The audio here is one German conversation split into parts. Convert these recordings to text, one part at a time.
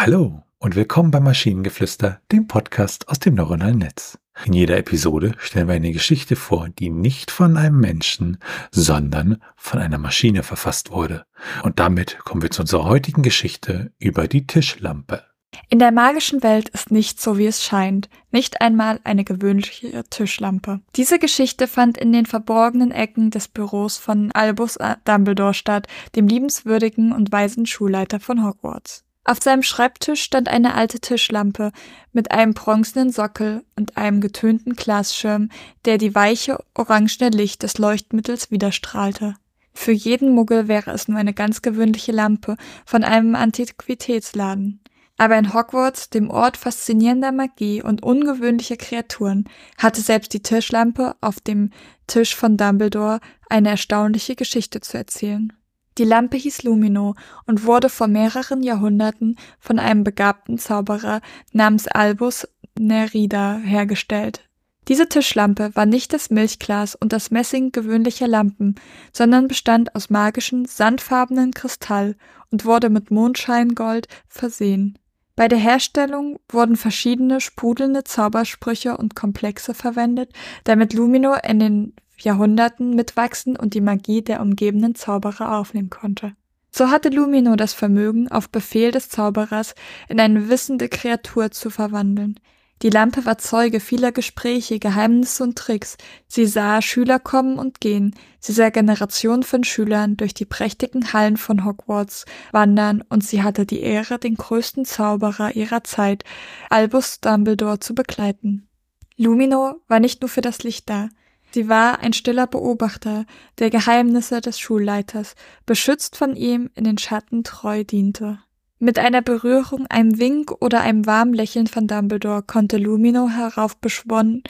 Hallo und willkommen bei Maschinengeflüster, dem Podcast aus dem neuronalen Netz. In jeder Episode stellen wir eine Geschichte vor, die nicht von einem Menschen, sondern von einer Maschine verfasst wurde. Und damit kommen wir zu unserer heutigen Geschichte über die Tischlampe. In der magischen Welt ist nichts so, wie es scheint, nicht einmal eine gewöhnliche Tischlampe. Diese Geschichte fand in den verborgenen Ecken des Büros von Albus Dumbledore statt, dem liebenswürdigen und weisen Schulleiter von Hogwarts. Auf seinem Schreibtisch stand eine alte Tischlampe mit einem bronzenen Sockel und einem getönten Glasschirm, der die weiche orangene Licht des Leuchtmittels widerstrahlte. Für jeden Muggel wäre es nur eine ganz gewöhnliche Lampe von einem Antiquitätsladen. Aber in Hogwarts, dem Ort faszinierender Magie und ungewöhnlicher Kreaturen, hatte selbst die Tischlampe auf dem Tisch von Dumbledore eine erstaunliche Geschichte zu erzählen. Die Lampe hieß Lumino und wurde vor mehreren Jahrhunderten von einem begabten Zauberer namens Albus Nerida hergestellt. Diese Tischlampe war nicht das Milchglas und das Messing gewöhnlicher Lampen, sondern bestand aus magischem, sandfarbenen Kristall und wurde mit Mondscheingold versehen. Bei der Herstellung wurden verschiedene sprudelnde Zaubersprüche und Komplexe verwendet, damit Lumino in den Jahrhunderten mitwachsen und die Magie der umgebenden Zauberer aufnehmen konnte. So hatte Lumino das Vermögen, auf Befehl des Zauberers in eine wissende Kreatur zu verwandeln. Die Lampe war Zeuge vieler Gespräche, Geheimnisse und Tricks. Sie sah Schüler kommen und gehen. Sie sah Generationen von Schülern durch die prächtigen Hallen von Hogwarts wandern und sie hatte die Ehre, den größten Zauberer ihrer Zeit, Albus Dumbledore, zu begleiten. Lumino war nicht nur für das Licht da. Sie war ein stiller Beobachter der Geheimnisse des Schulleiters, beschützt von ihm in den Schatten treu diente. Mit einer Berührung, einem Wink oder einem warmen Lächeln von Dumbledore konnte Lumino heraufbeschworene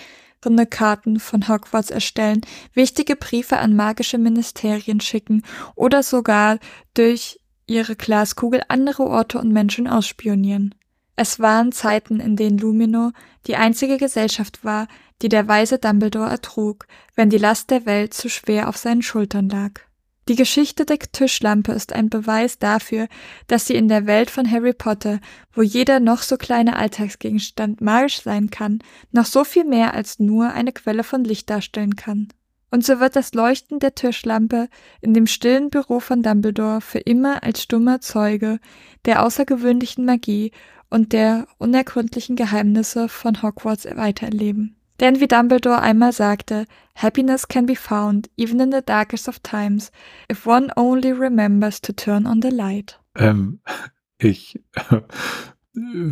Karten von Hogwarts erstellen, wichtige Briefe an magische Ministerien schicken oder sogar durch ihre Glaskugel andere Orte und Menschen ausspionieren. Es waren Zeiten, in denen Lumino die einzige Gesellschaft war, die der weise Dumbledore ertrug, wenn die Last der Welt zu schwer auf seinen Schultern lag. Die Geschichte der Tischlampe ist ein Beweis dafür, dass sie in der Welt von Harry Potter, wo jeder noch so kleine Alltagsgegenstand magisch sein kann, noch so viel mehr als nur eine Quelle von Licht darstellen kann. Und so wird das Leuchten der Tischlampe in dem stillen Büro von Dumbledore für immer als stummer Zeuge der außergewöhnlichen Magie und der unergründlichen Geheimnisse von Hogwarts weitererleben. Denn wie Dumbledore einmal sagte, Happiness can be found even in the darkest of times, if one only remembers to turn on the light. Ähm, ich äh,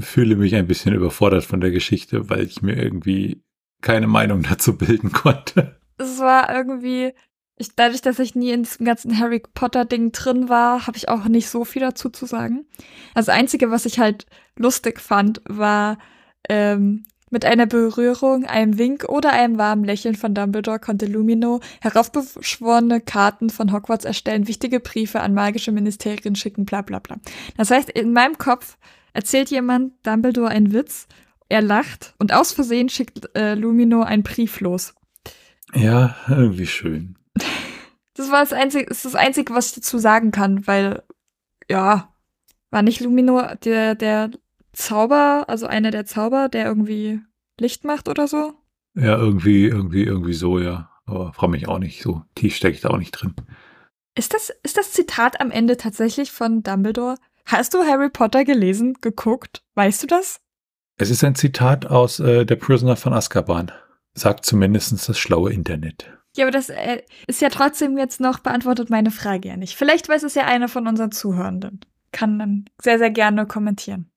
fühle mich ein bisschen überfordert von der Geschichte, weil ich mir irgendwie keine Meinung dazu bilden konnte. Es war irgendwie, ich, dadurch, dass ich nie in diesem ganzen Harry Potter-Ding drin war, habe ich auch nicht so viel dazu zu sagen. Das Einzige, was ich halt lustig fand, war, ähm, mit einer Berührung, einem Wink oder einem warmen Lächeln von Dumbledore konnte Lumino heraufbeschworene Karten von Hogwarts erstellen, wichtige Briefe an magische Ministerien schicken, bla bla bla. Das heißt, in meinem Kopf erzählt jemand Dumbledore einen Witz, er lacht und aus Versehen schickt äh, Lumino einen Brief los. Ja, irgendwie schön. Das war das Einzige, ist das Einzige, was ich dazu sagen kann, weil, ja, war nicht Lumino der, der Zauber, also einer der Zauber, der irgendwie Licht macht oder so? Ja, irgendwie, irgendwie, irgendwie so, ja. Aber frage mich auch nicht. So tief stecke ich da auch nicht drin. Ist das, ist das Zitat am Ende tatsächlich von Dumbledore? Hast du Harry Potter gelesen, geguckt? Weißt du das? Es ist ein Zitat aus äh, Der Prisoner von Azkaban. Sagt zumindest das schlaue Internet. Ja, aber das äh, ist ja trotzdem jetzt noch beantwortet meine Frage ja nicht. Vielleicht weiß es ja einer von unseren Zuhörenden. Kann dann sehr, sehr gerne kommentieren.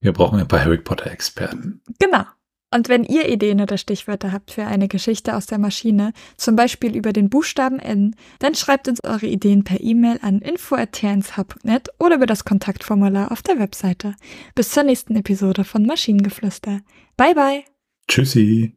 Wir brauchen ein paar Harry Potter-Experten. Genau. Und wenn ihr Ideen oder Stichwörter habt für eine Geschichte aus der Maschine, zum Beispiel über den Buchstaben N, dann schreibt uns eure Ideen per E-Mail an info.tnsh.net oder über das Kontaktformular auf der Webseite. Bis zur nächsten Episode von Maschinengeflüster. Bye bye. Tschüssi.